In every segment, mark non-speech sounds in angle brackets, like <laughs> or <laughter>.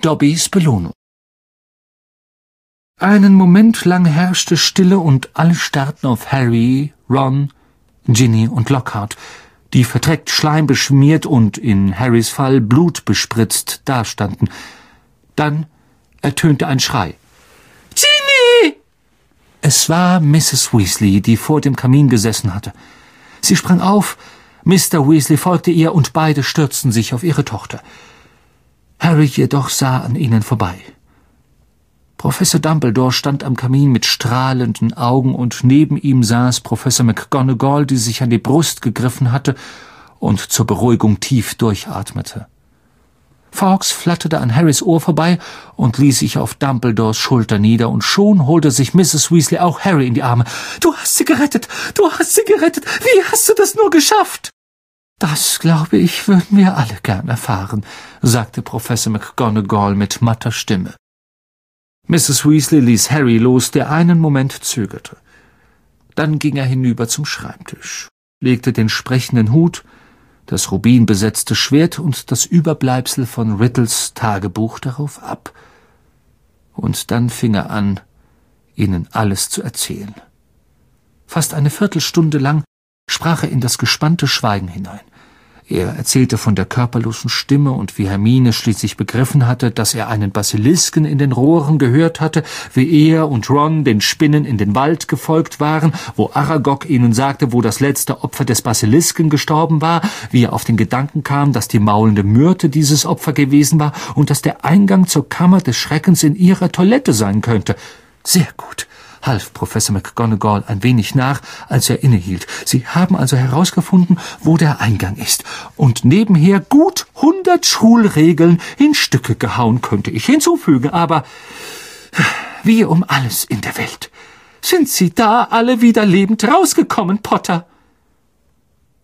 Dobbys Belohnung. Einen Moment lang herrschte Stille und alle starrten auf Harry, Ron, Ginny und Lockhart, die verdreckt schleimbeschmiert und in Harrys Fall blutbespritzt dastanden. Dann ertönte ein Schrei. Ginny! Es war Mrs. Weasley, die vor dem Kamin gesessen hatte. Sie sprang auf, Mr. Weasley folgte ihr und beide stürzten sich auf ihre Tochter. Harry jedoch sah an ihnen vorbei. Professor Dumbledore stand am Kamin mit strahlenden Augen und neben ihm saß Professor McGonagall, die sich an die Brust gegriffen hatte und zur Beruhigung tief durchatmete. Fawkes flatterte an Harrys Ohr vorbei und ließ sich auf Dumbledores Schulter nieder, und schon holte sich Mrs. Weasley auch Harry in die Arme. Du hast sie gerettet! Du hast sie gerettet! Wie hast du das nur geschafft? Das, glaube ich, würden wir alle gern erfahren, sagte Professor McGonagall mit matter Stimme. Mrs. Weasley ließ Harry los, der einen Moment zögerte. Dann ging er hinüber zum Schreibtisch, legte den sprechenden Hut, das rubinbesetzte Schwert und das Überbleibsel von Riddles Tagebuch darauf ab. Und dann fing er an, ihnen alles zu erzählen. Fast eine Viertelstunde lang sprach er in das gespannte Schweigen hinein. Er erzählte von der körperlosen Stimme und wie Hermine schließlich begriffen hatte, dass er einen Basilisken in den Rohren gehört hatte, wie er und Ron den Spinnen in den Wald gefolgt waren, wo Aragog ihnen sagte, wo das letzte Opfer des Basilisken gestorben war, wie er auf den Gedanken kam, dass die maulende Myrte dieses Opfer gewesen war und dass der Eingang zur Kammer des Schreckens in ihrer Toilette sein könnte. Sehr gut half Professor McGonagall ein wenig nach, als er innehielt. Sie haben also herausgefunden, wo der Eingang ist. Und nebenher gut hundert Schulregeln in Stücke gehauen, könnte ich hinzufügen, aber wie um alles in der Welt. Sind Sie da alle wieder lebend rausgekommen, Potter?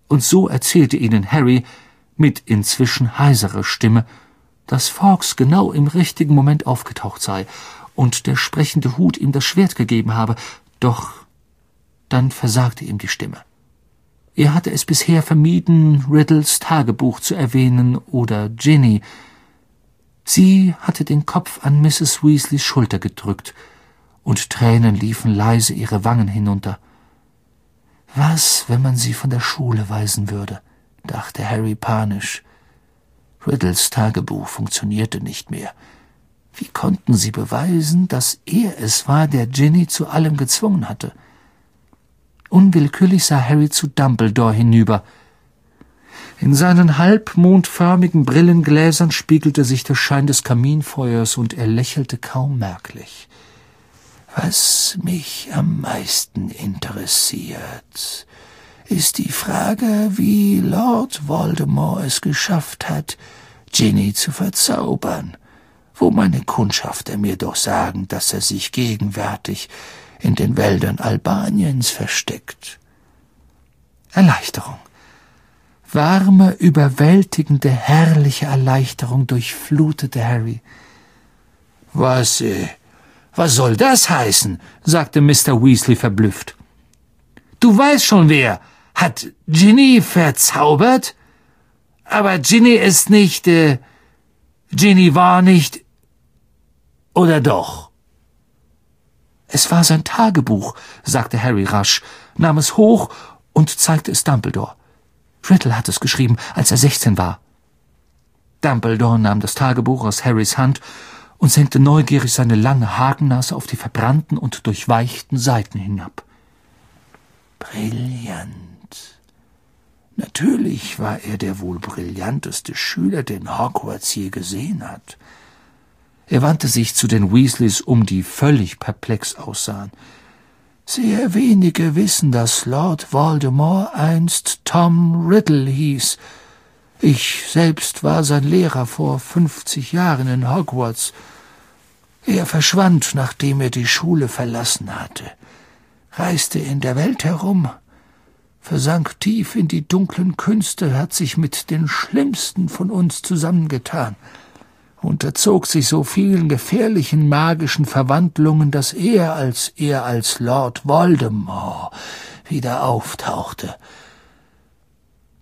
Und so erzählte ihnen Harry mit inzwischen heiserer Stimme, dass Fawkes genau im richtigen Moment aufgetaucht sei und der sprechende Hut ihm das Schwert gegeben habe, doch dann versagte ihm die Stimme. Er hatte es bisher vermieden, Riddles Tagebuch zu erwähnen oder Ginny. Sie hatte den Kopf an Mrs. Weasleys Schulter gedrückt, und Tränen liefen leise ihre Wangen hinunter. Was, wenn man sie von der Schule weisen würde, dachte Harry panisch. Riddles Tagebuch funktionierte nicht mehr. Wie konnten sie beweisen, dass er es war, der Ginny zu allem gezwungen hatte? Unwillkürlich sah Harry zu Dumbledore hinüber. In seinen halbmondförmigen Brillengläsern spiegelte sich der Schein des Kaminfeuers und er lächelte kaum merklich. Was mich am meisten interessiert, ist die Frage, wie Lord Voldemort es geschafft hat, Ginny zu verzaubern wo meine Kundschafter mir doch sagen, dass er sich gegenwärtig in den Wäldern Albaniens versteckt. Erleichterung. Warme, überwältigende, herrliche Erleichterung durchflutete Harry. Was, äh, was soll das heißen? sagte Mr. Weasley verblüfft. Du weißt schon wer. Hat Ginny verzaubert? Aber Ginny ist nicht, äh, Ginny war nicht, oder doch? Es war sein Tagebuch, sagte Harry rasch, nahm es hoch und zeigte es Dumbledore. Riddle hat es geschrieben, als er sechzehn war. Dumbledore nahm das Tagebuch aus Harrys Hand und senkte neugierig seine lange Hakennase auf die verbrannten und durchweichten Seiten hinab. Brillant. Natürlich war er der wohl brillanteste Schüler, den Hogwarts je gesehen hat. Er wandte sich zu den Weasleys um, die völlig perplex aussahen. Sehr wenige wissen, dass Lord Voldemort einst Tom Riddle hieß. Ich selbst war sein Lehrer vor fünfzig Jahren in Hogwarts. Er verschwand, nachdem er die Schule verlassen hatte, reiste in der Welt herum, versank tief in die dunklen Künste, hat sich mit den Schlimmsten von uns zusammengetan unterzog sich so vielen gefährlichen magischen Verwandlungen, dass er, als er als Lord Voldemort wieder auftauchte,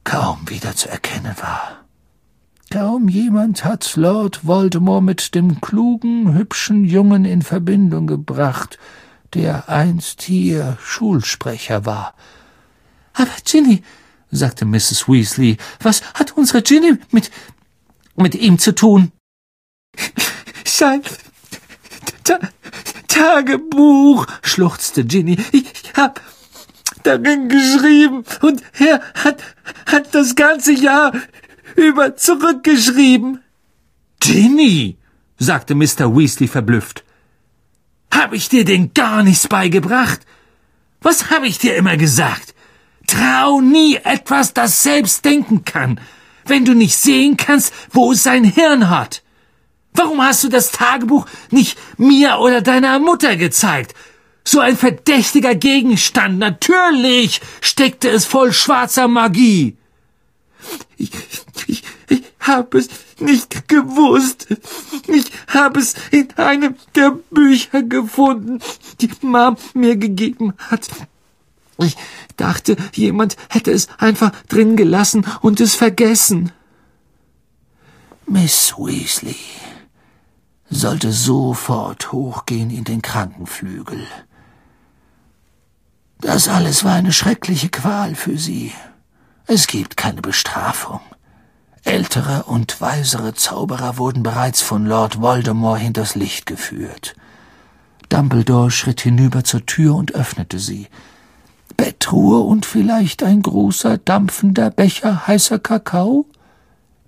kaum wieder zu erkennen war. Kaum jemand hat Lord Voldemort mit dem klugen, hübschen Jungen in Verbindung gebracht, der einst hier Schulsprecher war. Aber Ginny, sagte Mrs. Weasley, was hat unsere Ginny mit, mit ihm zu tun? Sein Ta Tagebuch, schluchzte Ginny. Ich hab darin geschrieben und er hat, hat das ganze Jahr über zurückgeschrieben. Ginny, sagte Mr. Weasley verblüfft. Hab ich dir denn gar nichts beigebracht? Was hab ich dir immer gesagt? Trau nie etwas, das selbst denken kann, wenn du nicht sehen kannst, wo es sein Hirn hat. Warum hast du das Tagebuch nicht mir oder deiner Mutter gezeigt? So ein verdächtiger Gegenstand. Natürlich steckte es voll schwarzer Magie. Ich, ich, ich habe es nicht gewusst. Ich habe es in einem der Bücher gefunden, die Mom mir gegeben hat. Ich dachte, jemand hätte es einfach drin gelassen und es vergessen. Miss Weasley sollte sofort hochgehen in den Krankenflügel. Das alles war eine schreckliche Qual für sie. Es gibt keine Bestrafung. Ältere und weisere Zauberer wurden bereits von Lord Voldemort hinters Licht geführt. Dumbledore schritt hinüber zur Tür und öffnete sie. Bettruhe und vielleicht ein großer, dampfender Becher heißer Kakao?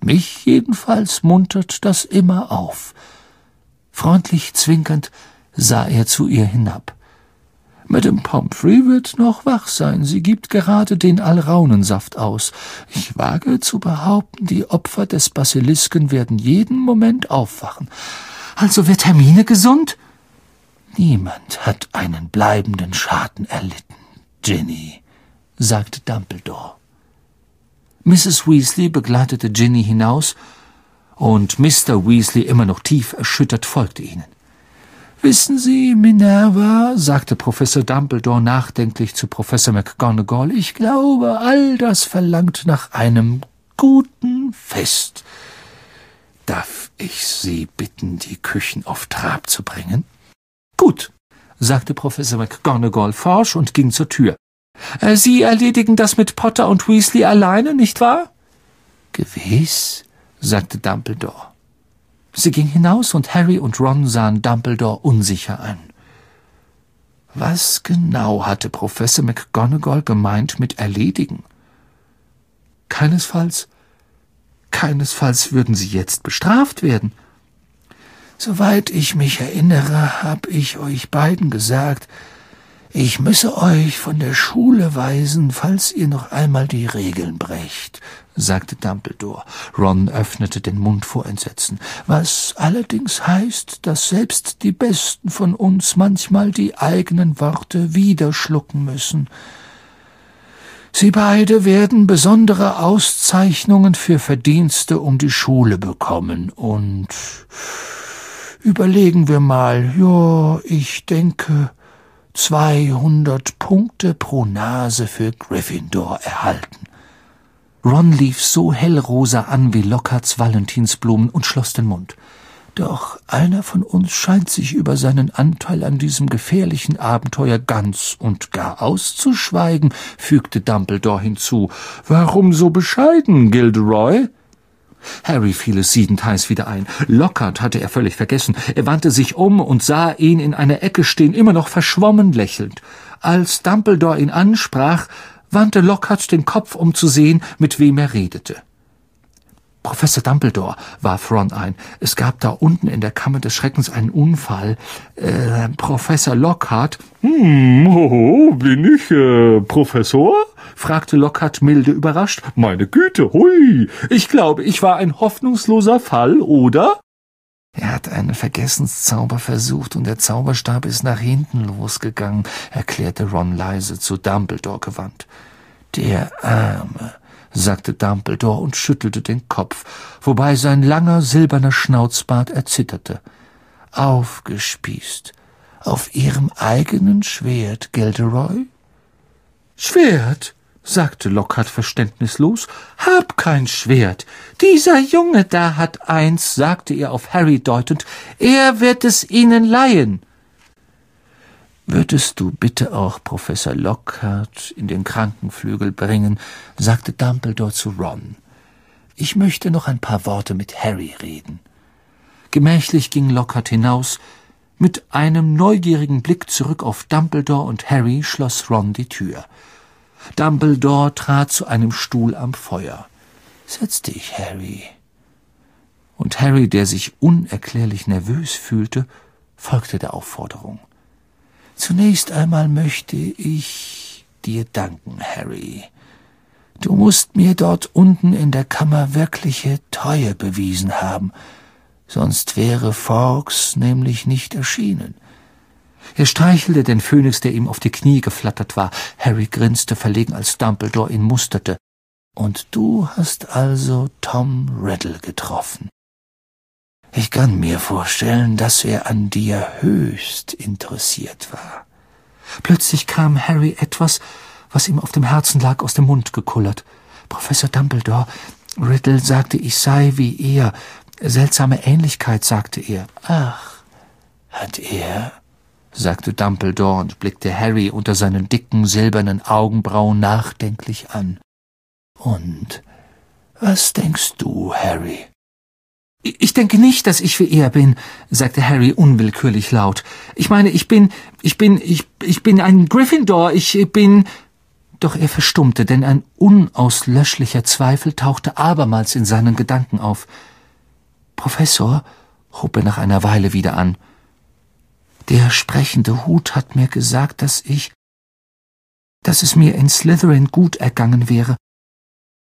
Mich jedenfalls muntert das immer auf. Freundlich zwinkernd sah er zu ihr hinab. Madame Pomfrey wird noch wach sein. Sie gibt gerade den Alraunensaft aus. Ich wage zu behaupten, die Opfer des Basilisken werden jeden Moment aufwachen. Also wird Hermine gesund? Niemand hat einen bleibenden Schaden erlitten, Ginny, sagte Dumbledore. Mrs. Weasley begleitete Ginny hinaus, und Mr. Weasley, immer noch tief erschüttert, folgte ihnen. Wissen Sie, Minerva, sagte Professor Dumbledore nachdenklich zu Professor McGonagall, ich glaube, all das verlangt nach einem guten Fest. Darf ich Sie bitten, die Küchen auf Trab zu bringen? Gut, sagte Professor McGonagall forsch und ging zur Tür. Äh, Sie erledigen das mit Potter und Weasley alleine, nicht wahr? Gewiss, sagte Dumbledore. Sie ging hinaus und Harry und Ron sahen Dumbledore unsicher an. Was genau hatte Professor McGonagall gemeint mit erledigen? Keinesfalls, keinesfalls würden sie jetzt bestraft werden. Soweit ich mich erinnere, hab ich euch beiden gesagt, ich müsse euch von der Schule weisen, falls ihr noch einmal die Regeln brecht, sagte Dumbledore. Ron öffnete den Mund vor Entsetzen, was allerdings heißt, dass selbst die Besten von uns manchmal die eigenen Worte wieder schlucken müssen. Sie beide werden besondere Auszeichnungen für Verdienste um die Schule bekommen und überlegen wir mal, ja, ich denke, 200 Punkte pro Nase für Gryffindor erhalten. Ron lief so hellrosa an wie Lockharts Valentinsblumen und schloss den Mund. Doch einer von uns scheint sich über seinen Anteil an diesem gefährlichen Abenteuer ganz und gar auszuschweigen, fügte Dumbledore hinzu. Warum so bescheiden, Gilderoy? Harry fiel es siedend heiß wieder ein. Lockhart hatte er völlig vergessen. Er wandte sich um und sah ihn in einer Ecke stehen, immer noch verschwommen lächelnd. Als Dumbledore ihn ansprach, wandte Lockhart den Kopf, um zu sehen, mit wem er redete. Professor Dumbledore, warf Ron ein. Es gab da unten in der Kammer des Schreckens einen Unfall. Äh, Professor Lockhart. Hm, hoho, bin ich, äh, Professor? Fragte Lockhart milde überrascht. Meine Güte, hui. Ich glaube, ich war ein hoffnungsloser Fall, oder? Er hat einen Vergessenszauber versucht und der Zauberstab ist nach hinten losgegangen, erklärte Ron leise zu Dumbledore gewandt. Der Arme sagte Dumbledore und schüttelte den Kopf, wobei sein langer silberner Schnauzbart erzitterte. Aufgespießt. Auf ihrem eigenen Schwert, Gilderoy? Schwert? Sagte Lockhart verständnislos. Hab kein Schwert. Dieser Junge da hat eins, sagte er auf Harry deutend. Er wird es Ihnen leihen. Würdest du bitte auch Professor Lockhart in den Krankenflügel bringen, sagte Dumbledore zu Ron. Ich möchte noch ein paar Worte mit Harry reden. Gemächlich ging Lockhart hinaus, mit einem neugierigen Blick zurück auf Dumbledore und Harry schloss Ron die Tür. Dumbledore trat zu einem Stuhl am Feuer. Setz dich, Harry. Und Harry, der sich unerklärlich nervös fühlte, folgte der Aufforderung. Zunächst einmal möchte ich dir danken, Harry. Du musst mir dort unten in der Kammer wirkliche Treue bewiesen haben, sonst wäre Fawkes nämlich nicht erschienen. Er streichelte den Phönix, der ihm auf die Knie geflattert war. Harry grinste verlegen, als Dumbledore ihn musterte. Und du hast also Tom Riddle getroffen. Ich kann mir vorstellen, dass er an dir höchst interessiert war. Plötzlich kam Harry etwas, was ihm auf dem Herzen lag, aus dem Mund gekullert. Professor Dumbledore, Riddle sagte, ich sei wie er. Seltsame Ähnlichkeit, sagte er. Ach, hat er? Sagte Dumbledore und blickte Harry unter seinen dicken silbernen Augenbrauen nachdenklich an. Und was denkst du, Harry? Ich denke nicht, dass ich wie er bin, sagte Harry unwillkürlich laut. Ich meine, ich bin, ich bin, ich, ich bin ein Gryffindor, ich bin. Doch er verstummte, denn ein unauslöschlicher Zweifel tauchte abermals in seinen Gedanken auf. Professor, hob er nach einer Weile wieder an, der sprechende Hut hat mir gesagt, dass ich, dass es mir in Slytherin gut ergangen wäre.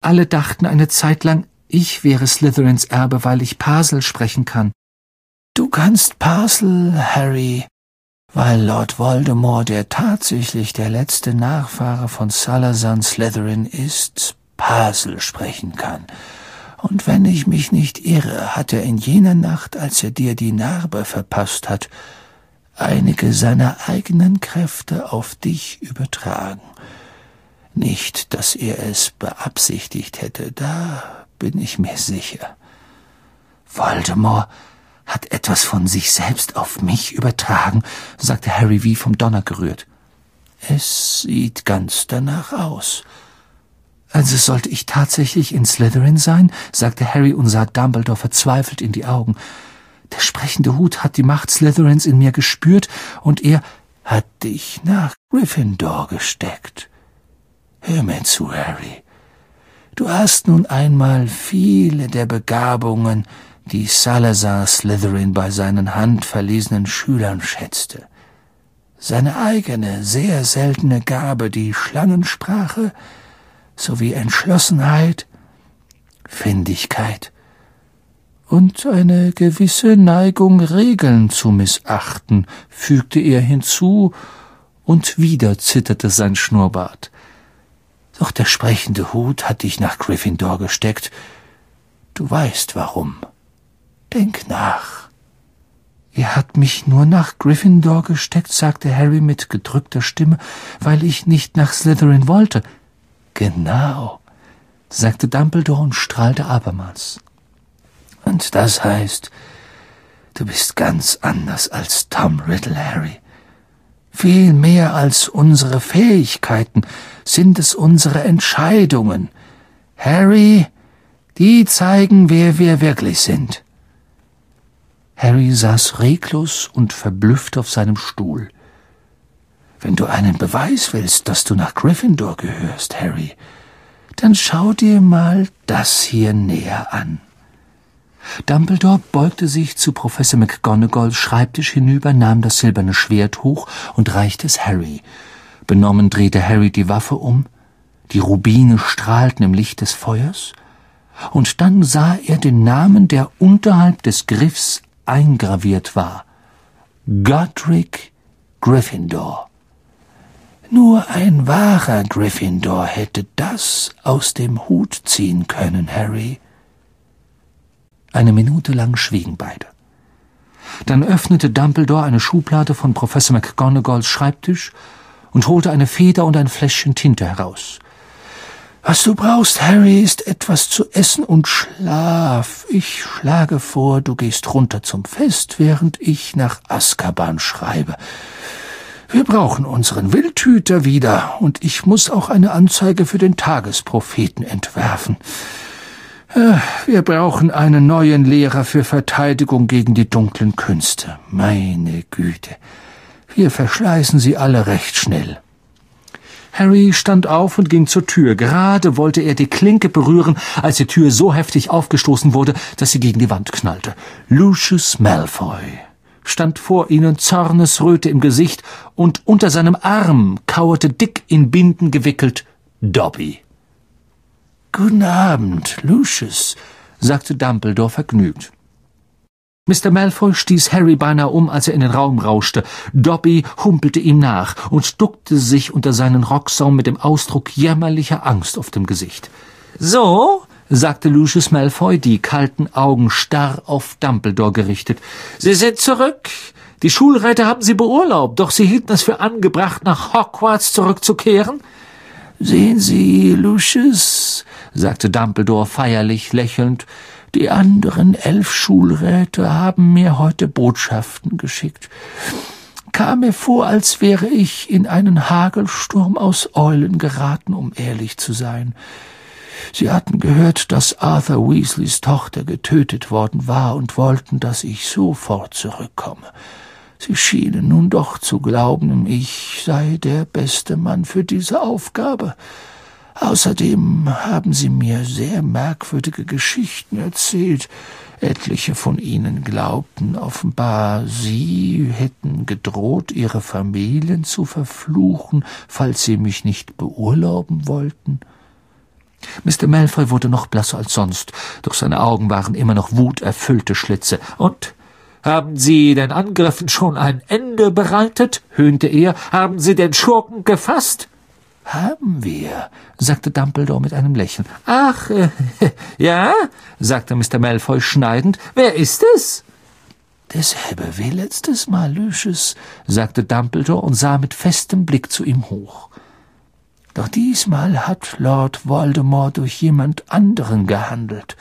Alle dachten eine Zeit lang, ich wäre Slytherins Erbe, weil ich Parsel sprechen kann. Du kannst Parsel, Harry, weil Lord Voldemort, der tatsächlich der letzte Nachfahre von Salazar Slytherin ist, Parsel sprechen kann. Und wenn ich mich nicht irre, hat er in jener Nacht, als er dir die Narbe verpasst hat, einige seiner eigenen Kräfte auf dich übertragen. Nicht, dass er es beabsichtigt hätte, da bin ich mir sicher. Voldemort hat etwas von sich selbst auf mich übertragen, sagte Harry wie vom Donner gerührt. Es sieht ganz danach aus. Also sollte ich tatsächlich in Slytherin sein? sagte Harry und sah Dumbledore verzweifelt in die Augen. Der sprechende Hut hat die Macht Slytherins in mir gespürt und er hat dich nach Gryffindor gesteckt. Hör mir zu, Harry. Du hast nun einmal viele der Begabungen, die Salazar Slytherin bei seinen handverlesenen Schülern schätzte. Seine eigene, sehr seltene Gabe, die Schlangensprache, sowie Entschlossenheit, Findigkeit und eine gewisse Neigung, Regeln zu missachten, fügte er hinzu, und wieder zitterte sein Schnurrbart. Doch der sprechende Hut hat dich nach Gryffindor gesteckt. Du weißt warum. Denk nach. Er hat mich nur nach Gryffindor gesteckt, sagte Harry mit gedrückter Stimme, weil ich nicht nach Slytherin wollte. Genau, sagte Dumbledore und strahlte abermals. Und das heißt, du bist ganz anders als Tom Riddle, Harry. Viel mehr als unsere Fähigkeiten sind es unsere Entscheidungen. Harry, die zeigen, wer wir wirklich sind. Harry saß reglos und verblüfft auf seinem Stuhl. Wenn du einen Beweis willst, dass du nach Gryffindor gehörst, Harry, dann schau dir mal das hier näher an. Dumbledore beugte sich zu Professor McGonagalls Schreibtisch hinüber, nahm das silberne Schwert hoch und reichte es Harry. Benommen drehte Harry die Waffe um, die Rubine strahlten im Licht des Feuers, und dann sah er den Namen, der unterhalb des Griffs eingraviert war. Godric Gryffindor. Nur ein wahrer Gryffindor hätte das aus dem Hut ziehen können, Harry. Eine Minute lang schwiegen beide. Dann öffnete Dumbledore eine Schublade von Professor McGonagalls Schreibtisch und holte eine Feder und ein Fläschchen Tinte heraus. Was du brauchst, Harry, ist etwas zu essen und Schlaf. Ich schlage vor, du gehst runter zum Fest, während ich nach Azkaban schreibe. Wir brauchen unseren Wildhüter wieder, und ich muss auch eine Anzeige für den Tagespropheten entwerfen. Wir brauchen einen neuen Lehrer für Verteidigung gegen die dunklen Künste. Meine Güte. Wir verschleißen sie alle recht schnell. Harry stand auf und ging zur Tür. Gerade wollte er die Klinke berühren, als die Tür so heftig aufgestoßen wurde, dass sie gegen die Wand knallte. Lucius Malfoy stand vor ihnen, Zornesröte im Gesicht, und unter seinem Arm kauerte dick in Binden gewickelt Dobby. Guten Abend, Lucius, sagte Dumbledore vergnügt. Mr. Malfoy stieß Harry beinahe um, als er in den Raum rauschte. Dobby humpelte ihm nach und duckte sich unter seinen Rocksaum mit dem Ausdruck jämmerlicher Angst auf dem Gesicht. So, sagte Lucius Malfoy, die kalten Augen starr auf Dumbledore gerichtet. Sie sind zurück. Die Schulreiter haben Sie beurlaubt, doch Sie hielten es für angebracht, nach Hogwarts zurückzukehren. Sehen Sie, Lucius, sagte Dumbledore feierlich lächelnd, die anderen elf Schulräte haben mir heute Botschaften geschickt. Kam mir vor, als wäre ich in einen Hagelsturm aus Eulen geraten, um ehrlich zu sein. Sie hatten gehört, dass Arthur Weasleys Tochter getötet worden war und wollten, dass ich sofort zurückkomme. Sie schienen nun doch zu glauben, ich sei der beste Mann für diese Aufgabe. Außerdem haben sie mir sehr merkwürdige Geschichten erzählt. Etliche von ihnen glaubten offenbar, sie hätten gedroht, ihre Familien zu verfluchen, falls sie mich nicht beurlauben wollten. Mr. Malfoy wurde noch blasser als sonst, doch seine Augen waren immer noch wuterfüllte Schlitze. Und haben Sie den Angriffen schon ein Ende bereitet? höhnte er. Haben Sie den Schurken gefasst? Haben wir, sagte Dumbledore mit einem Lächeln. Ach, äh, <laughs> ja, sagte Mr. Malfoy schneidend. Wer ist es? Derselbe wie letztes Mal, Lucius, sagte Dumbledore und sah mit festem Blick zu ihm hoch. Doch diesmal hat Lord Voldemort durch jemand anderen gehandelt,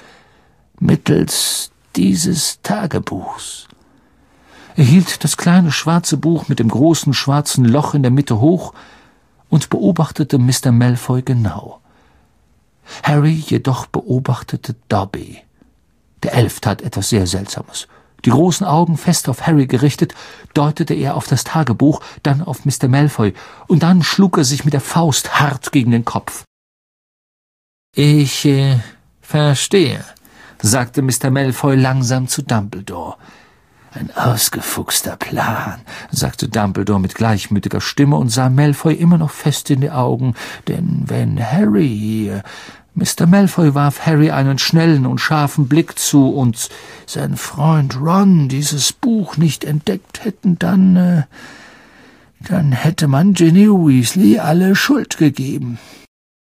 mittels dieses Tagebuchs. Er hielt das kleine schwarze Buch mit dem großen schwarzen Loch in der Mitte hoch und beobachtete Mr. Malfoy genau. Harry jedoch beobachtete Dobby. Der Elf tat etwas sehr Seltsames. Die großen Augen fest auf Harry gerichtet, deutete er auf das Tagebuch, dann auf Mr. Malfoy, und dann schlug er sich mit der Faust hart gegen den Kopf. Ich äh, verstehe, sagte Mr. Malfoy langsam zu Dumbledore. Ein ausgefuchster Plan, sagte Dumbledore mit gleichmütiger Stimme und sah Malfoy immer noch fest in die Augen, denn wenn Harry hier Mr. Malfoy warf Harry einen schnellen und scharfen Blick zu, und sein Freund Ron dieses Buch nicht entdeckt hätten, dann, äh, dann hätte man Ginny Weasley alle Schuld gegeben.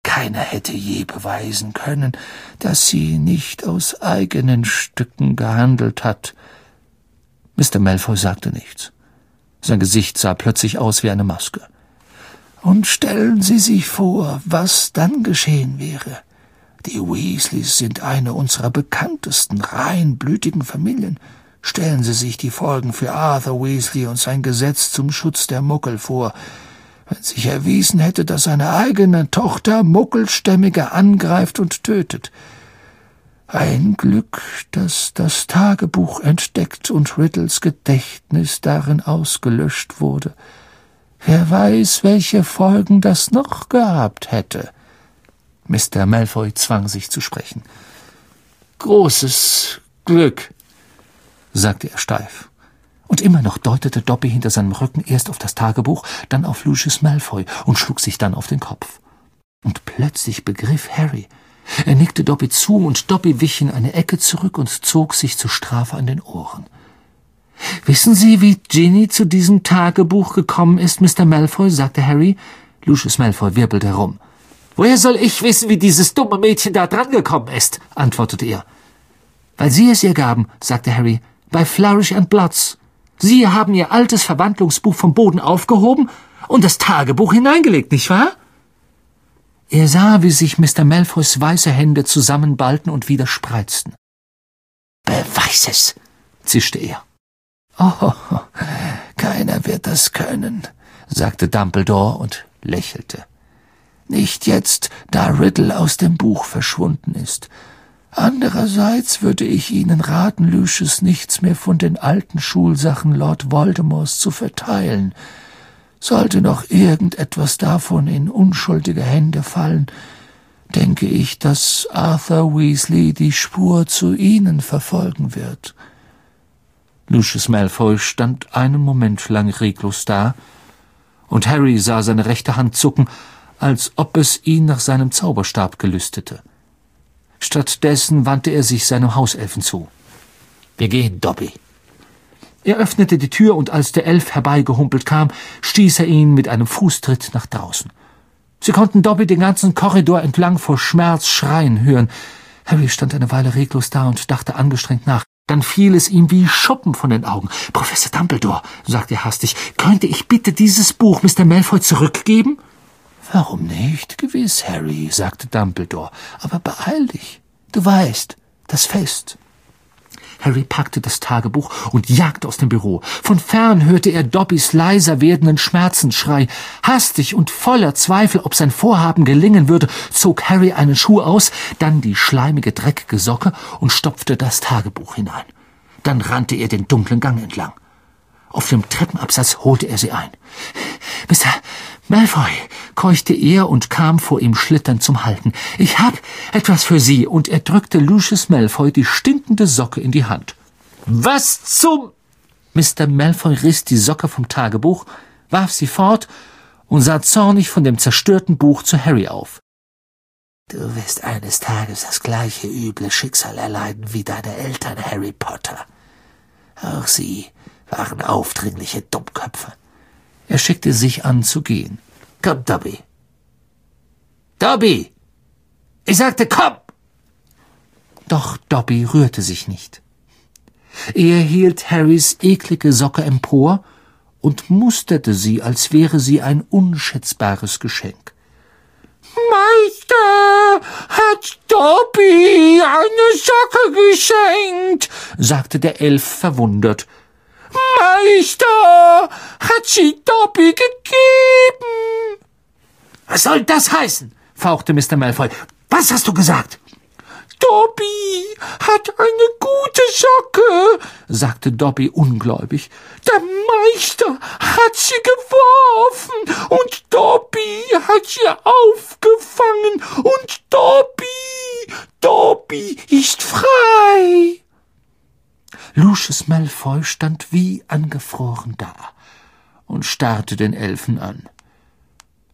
Keiner hätte je beweisen können, dass sie nicht aus eigenen Stücken gehandelt hat. Mr. Malfoy sagte nichts. Sein Gesicht sah plötzlich aus wie eine Maske. Und stellen Sie sich vor, was dann geschehen wäre. Die Weasleys sind eine unserer bekanntesten reinblütigen Familien. Stellen Sie sich die Folgen für Arthur Weasley und sein Gesetz zum Schutz der Muggel vor. Wenn sich erwiesen hätte, dass seine eigene Tochter Muggelstämmige angreift und tötet. Ein Glück, dass das Tagebuch entdeckt und Riddles Gedächtnis darin ausgelöscht wurde. Wer weiß, welche Folgen das noch gehabt hätte. Mr. Malfoy zwang sich zu sprechen. Großes Glück, sagte er steif. Und immer noch deutete Dobby hinter seinem Rücken erst auf das Tagebuch, dann auf Lucius Malfoy und schlug sich dann auf den Kopf. Und plötzlich begriff Harry. Er nickte Dobby zu, und Dobby wich in eine Ecke zurück und zog sich zur Strafe an den Ohren. Wissen Sie, wie Ginny zu diesem Tagebuch gekommen ist, Mr. Malfoy? sagte Harry. Lucius Malfoy wirbelte herum. Woher soll ich wissen, wie dieses dumme Mädchen da drangekommen ist? antwortete er. Weil Sie es ihr gaben, sagte Harry, bei Flourish and Bloods. Sie haben Ihr altes Verwandlungsbuch vom Boden aufgehoben und das Tagebuch hineingelegt, nicht wahr? Er sah, wie sich Mr. Malfoys weiße Hände zusammenballten und wieder spreizten. Beweis es, zischte er. Oh, keiner wird das können, sagte Dumbledore und lächelte. Nicht jetzt, da Riddle aus dem Buch verschwunden ist. Andererseits würde ich Ihnen raten, Lucius nichts mehr von den alten Schulsachen Lord Voldemorts zu verteilen. Sollte noch irgendetwas davon in unschuldige Hände fallen, denke ich, dass Arthur Weasley die Spur zu Ihnen verfolgen wird. Lucius Malfoy stand einen Moment lang reglos da, und Harry sah seine rechte Hand zucken, als ob es ihn nach seinem Zauberstab gelüstete. Stattdessen wandte er sich seinem Hauselfen zu. Wir gehen, Dobby. Er öffnete die Tür, und als der Elf herbeigehumpelt kam, stieß er ihn mit einem Fußtritt nach draußen. Sie konnten Dobby den ganzen Korridor entlang vor Schmerz schreien hören. Harry stand eine Weile reglos da und dachte angestrengt nach. Dann fiel es ihm wie Schuppen von den Augen. Professor Dumbledore, sagte er hastig, könnte ich bitte dieses Buch Mr. Malfoy zurückgeben? Warum nicht? Gewiss, Harry, sagte Dumbledore. Aber beeil dich. Du weißt, das Fest. Harry packte das Tagebuch und jagte aus dem Büro. Von fern hörte er Dobbys leiser werdenden Schmerzensschrei. Hastig und voller Zweifel, ob sein Vorhaben gelingen würde, zog Harry einen Schuh aus, dann die schleimige, dreckige Socke und stopfte das Tagebuch hinein. Dann rannte er den dunklen Gang entlang. Auf dem Treppenabsatz holte er sie ein. Mr. Malfoy, keuchte er und kam vor ihm schlitternd zum Halten. Ich hab etwas für Sie, und er drückte Lucius Malfoy die stinkende Socke in die Hand. Was zum... Mr. Malfoy riss die Socke vom Tagebuch, warf sie fort und sah zornig von dem zerstörten Buch zu Harry auf. Du wirst eines Tages das gleiche üble Schicksal erleiden wie deine Eltern, Harry Potter. Auch sie waren aufdringliche Dummköpfe. Er schickte sich an zu gehen. Komm, Dobby. Dobby! Ich sagte, komm! Doch Dobby rührte sich nicht. Er hielt Harrys eklige Socke empor und musterte sie, als wäre sie ein unschätzbares Geschenk. Meister, hat Dobby eine Socke geschenkt, sagte der Elf verwundert. Meister, hat sie Dobby gegeben. Was soll das heißen? fauchte Mr. Malfoy. Was hast du gesagt? Dobby hat eine gute Socke, sagte Dobby ungläubig. Der Meister hat sie geworfen und Dobby hat sie aufgefangen und Dobby, Dobby ist frei. Lucius Malfoy stand wie angefroren da und starrte den Elfen an.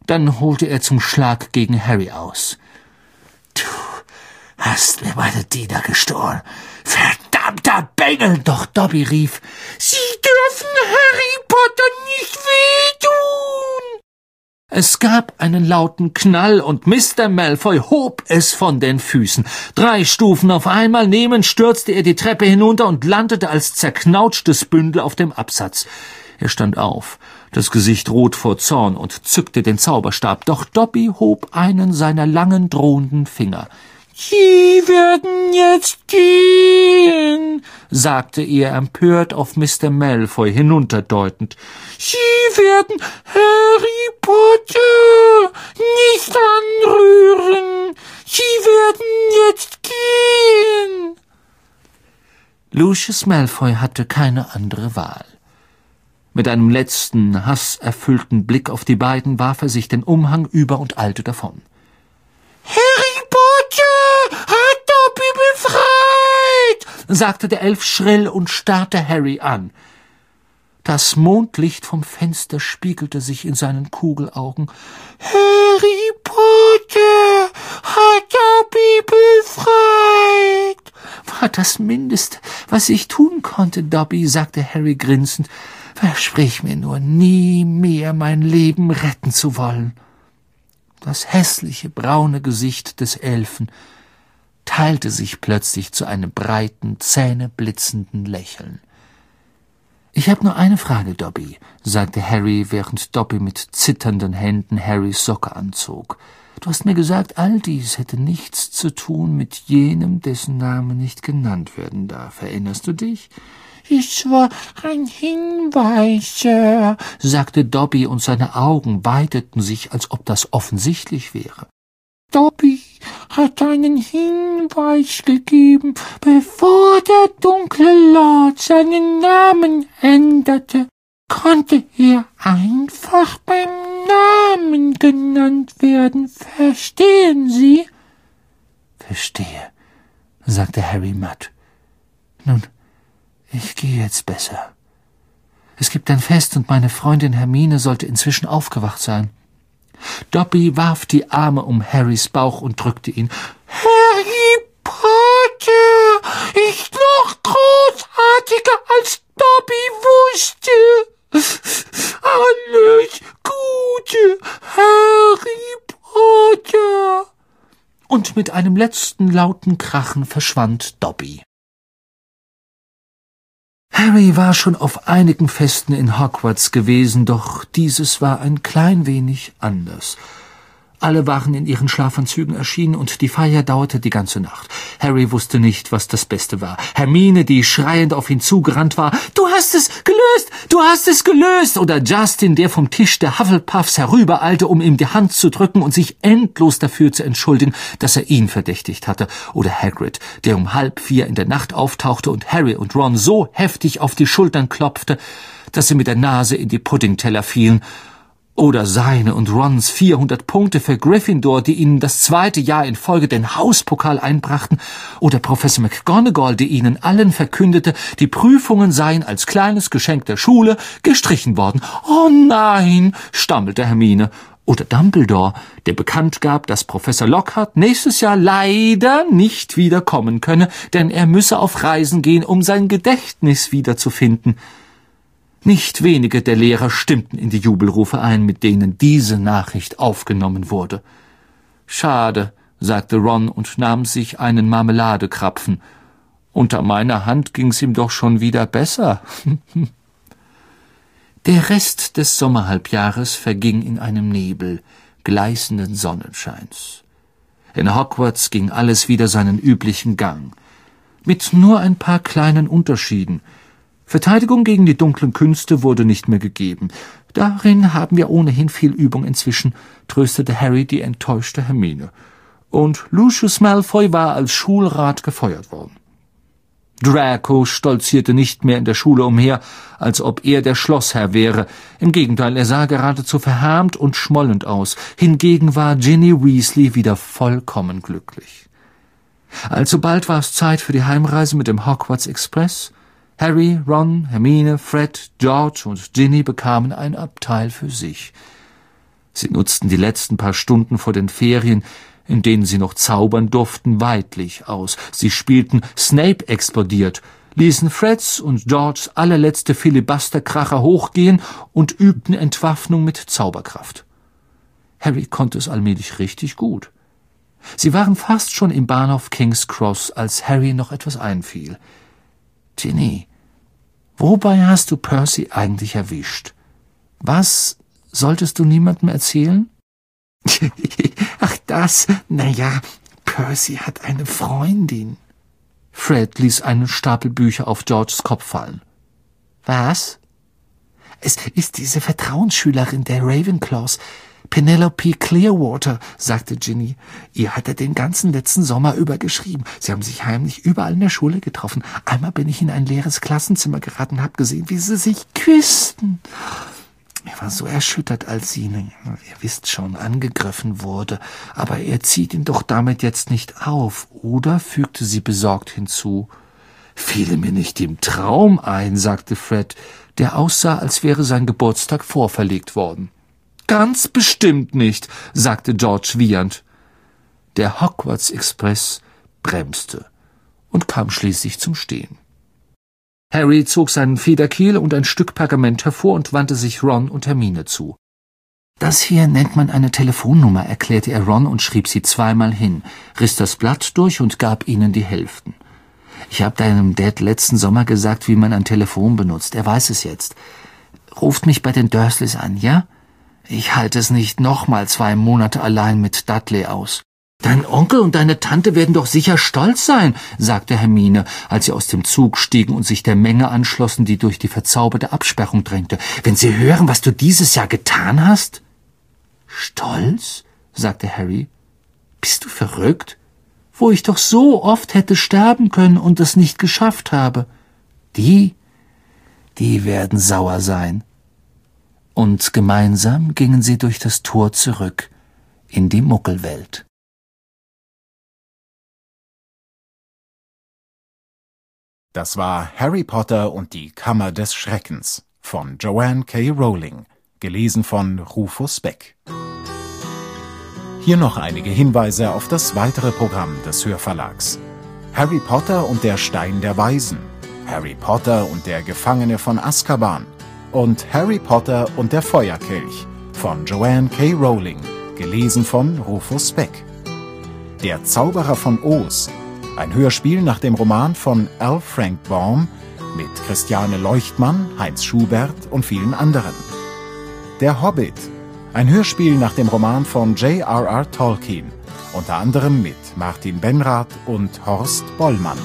Dann holte er zum Schlag gegen Harry aus. Du hast mir meine Diener gestohlen. Verdammter Bengel! Doch Dobby rief, Sie dürfen Harry Potter nicht wehtun! Es gab einen lauten Knall und Mr. Malfoy hob es von den Füßen. Drei Stufen auf einmal nehmend stürzte er die Treppe hinunter und landete als zerknautschtes Bündel auf dem Absatz. Er stand auf, das Gesicht rot vor Zorn und zückte den Zauberstab, doch Dobby hob einen seiner langen drohenden Finger. Sie werden jetzt gehen, sagte er empört auf Mr. Malfoy hinunterdeutend. Sie werden Harry Potter nicht anrühren. Sie werden jetzt gehen. Lucius Malfoy hatte keine andere Wahl. Mit einem letzten, hasserfüllten Blick auf die beiden warf er sich den Umhang über und eilte davon. Harry Hat Dobby befreit, sagte der Elf schrill und starrte Harry an. Das Mondlicht vom Fenster spiegelte sich in seinen Kugelaugen. Harry Potter hat Dobby befreit. War das Mindeste, was ich tun konnte, Dobby, sagte Harry grinsend. Versprich mir nur, nie mehr mein Leben retten zu wollen. Das hässliche braune Gesicht des Elfen teilte sich plötzlich zu einem breiten, zähneblitzenden Lächeln. Ich habe nur eine Frage, Dobby, sagte Harry, während Dobby mit zitternden Händen Harrys Socke anzog. Du hast mir gesagt, all dies hätte nichts zu tun mit jenem, dessen Name nicht genannt werden darf. Erinnerst du dich? Es war ein Hinweis, sagte Dobby, und seine Augen weiteten sich, als ob das offensichtlich wäre. Dobby hat einen Hinweis gegeben, bevor der dunkle Lord seinen Namen änderte, konnte er einfach beim Namen genannt werden. Verstehen Sie? Verstehe, sagte Harry matt. Nun, ich gehe jetzt besser. Es gibt ein Fest und meine Freundin Hermine sollte inzwischen aufgewacht sein. Dobby warf die Arme um Harrys Bauch und drückte ihn. Harry Potter ist noch großartiger als Dobby wusste. Alles Gute, Harry Potter. Und mit einem letzten lauten Krachen verschwand Dobby. Harry war schon auf einigen Festen in Hogwarts gewesen, doch dieses war ein klein wenig anders. Alle waren in ihren Schlafanzügen erschienen und die Feier dauerte die ganze Nacht. Harry wusste nicht, was das Beste war. Hermine, die schreiend auf ihn zugerannt war, Du hast es gelöst! Du hast es gelöst! Oder Justin, der vom Tisch der Hufflepuffs herübereilte, um ihm die Hand zu drücken und sich endlos dafür zu entschuldigen, dass er ihn verdächtigt hatte. Oder Hagrid, der um halb vier in der Nacht auftauchte und Harry und Ron so heftig auf die Schultern klopfte, dass sie mit der Nase in die Puddingteller fielen oder seine und Rons 400 Punkte für Gryffindor, die ihnen das zweite Jahr in Folge den Hauspokal einbrachten. Oder Professor McGonagall, die ihnen allen verkündete, die Prüfungen seien als kleines Geschenk der Schule gestrichen worden. Oh nein, stammelte Hermine. Oder Dumbledore, der bekannt gab, dass Professor Lockhart nächstes Jahr leider nicht wiederkommen könne, denn er müsse auf Reisen gehen, um sein Gedächtnis wiederzufinden. Nicht wenige der Lehrer stimmten in die Jubelrufe ein, mit denen diese Nachricht aufgenommen wurde. Schade, sagte Ron und nahm sich einen Marmeladekrapfen. Unter meiner Hand ging's ihm doch schon wieder besser. <laughs> Der Rest des Sommerhalbjahres verging in einem Nebel gleißenden Sonnenscheins. In Hogwarts ging alles wieder seinen üblichen Gang, mit nur ein paar kleinen Unterschieden – Verteidigung gegen die dunklen Künste wurde nicht mehr gegeben. Darin haben wir ohnehin viel Übung inzwischen, tröstete Harry die enttäuschte Hermine. Und Lucius Malfoy war als Schulrat gefeuert worden. Draco stolzierte nicht mehr in der Schule umher, als ob er der Schlossherr wäre. Im Gegenteil, er sah geradezu verhärmt und schmollend aus. Hingegen war Ginny Weasley wieder vollkommen glücklich. Alsobald war es Zeit für die Heimreise mit dem Hogwarts Express, Harry, Ron, Hermine, Fred, George und Ginny bekamen ein Abteil für sich. Sie nutzten die letzten paar Stunden vor den Ferien, in denen sie noch zaubern durften, weidlich aus. Sie spielten Snape explodiert, ließen Freds und Georges allerletzte Filibusterkracher hochgehen und übten Entwaffnung mit Zauberkraft. Harry konnte es allmählich richtig gut. Sie waren fast schon im Bahnhof King's Cross, als Harry noch etwas einfiel. Ginny, Wobei hast du Percy eigentlich erwischt? Was solltest du niemandem erzählen? <laughs> Ach das, na ja, Percy hat eine Freundin. Fred ließ einen Stapel Bücher auf Georges Kopf fallen. Was? Es ist diese Vertrauensschülerin der Ravenclaws, Penelope Clearwater, sagte Ginny. Ihr hat er den ganzen letzten Sommer über geschrieben. Sie haben sich heimlich überall in der Schule getroffen. Einmal bin ich in ein leeres Klassenzimmer geraten und habe gesehen, wie sie sich küssten. Er war so erschüttert, als sie, ihr wisst schon, angegriffen wurde. Aber er zieht ihn doch damit jetzt nicht auf, oder? fügte sie besorgt hinzu. Fiel mir nicht im Traum ein, sagte Fred, der aussah, als wäre sein Geburtstag vorverlegt worden. Ganz bestimmt nicht, sagte George wiehernd. Der Hogwarts Express bremste und kam schließlich zum Stehen. Harry zog seinen Federkiel und ein Stück Pergament hervor und wandte sich Ron und Hermine zu. Das hier nennt man eine Telefonnummer, erklärte er Ron und schrieb sie zweimal hin, riss das Blatt durch und gab ihnen die Hälften. Ich habe deinem Dad letzten Sommer gesagt, wie man ein Telefon benutzt. Er weiß es jetzt. Ruft mich bei den Dursleys an, ja? Ich halte es nicht nochmal zwei Monate allein mit Dudley aus. Dein Onkel und deine Tante werden doch sicher stolz sein, sagte Hermine, als sie aus dem Zug stiegen und sich der Menge anschlossen, die durch die verzauberte Absperrung drängte. Wenn sie hören, was du dieses Jahr getan hast? Stolz? sagte Harry. Bist du verrückt? Wo ich doch so oft hätte sterben können und es nicht geschafft habe. Die, die werden sauer sein. Und gemeinsam gingen sie durch das Tor zurück in die Muckelwelt. Das war Harry Potter und die Kammer des Schreckens von Joanne K. Rowling, gelesen von Rufus Beck. Hier noch einige Hinweise auf das weitere Programm des Hörverlags. Harry Potter und der Stein der Weisen, Harry Potter und der Gefangene von Azkaban und Harry Potter und der Feuerkelch von Joanne K. Rowling, gelesen von Rufus Beck. Der Zauberer von Oz ein Hörspiel nach dem Roman von L. Frank Baum mit Christiane Leuchtmann, Heinz Schubert und vielen anderen. Der Hobbit. Ein Hörspiel nach dem Roman von J.R.R. Tolkien, unter anderem mit Martin Benrath und Horst Bollmann.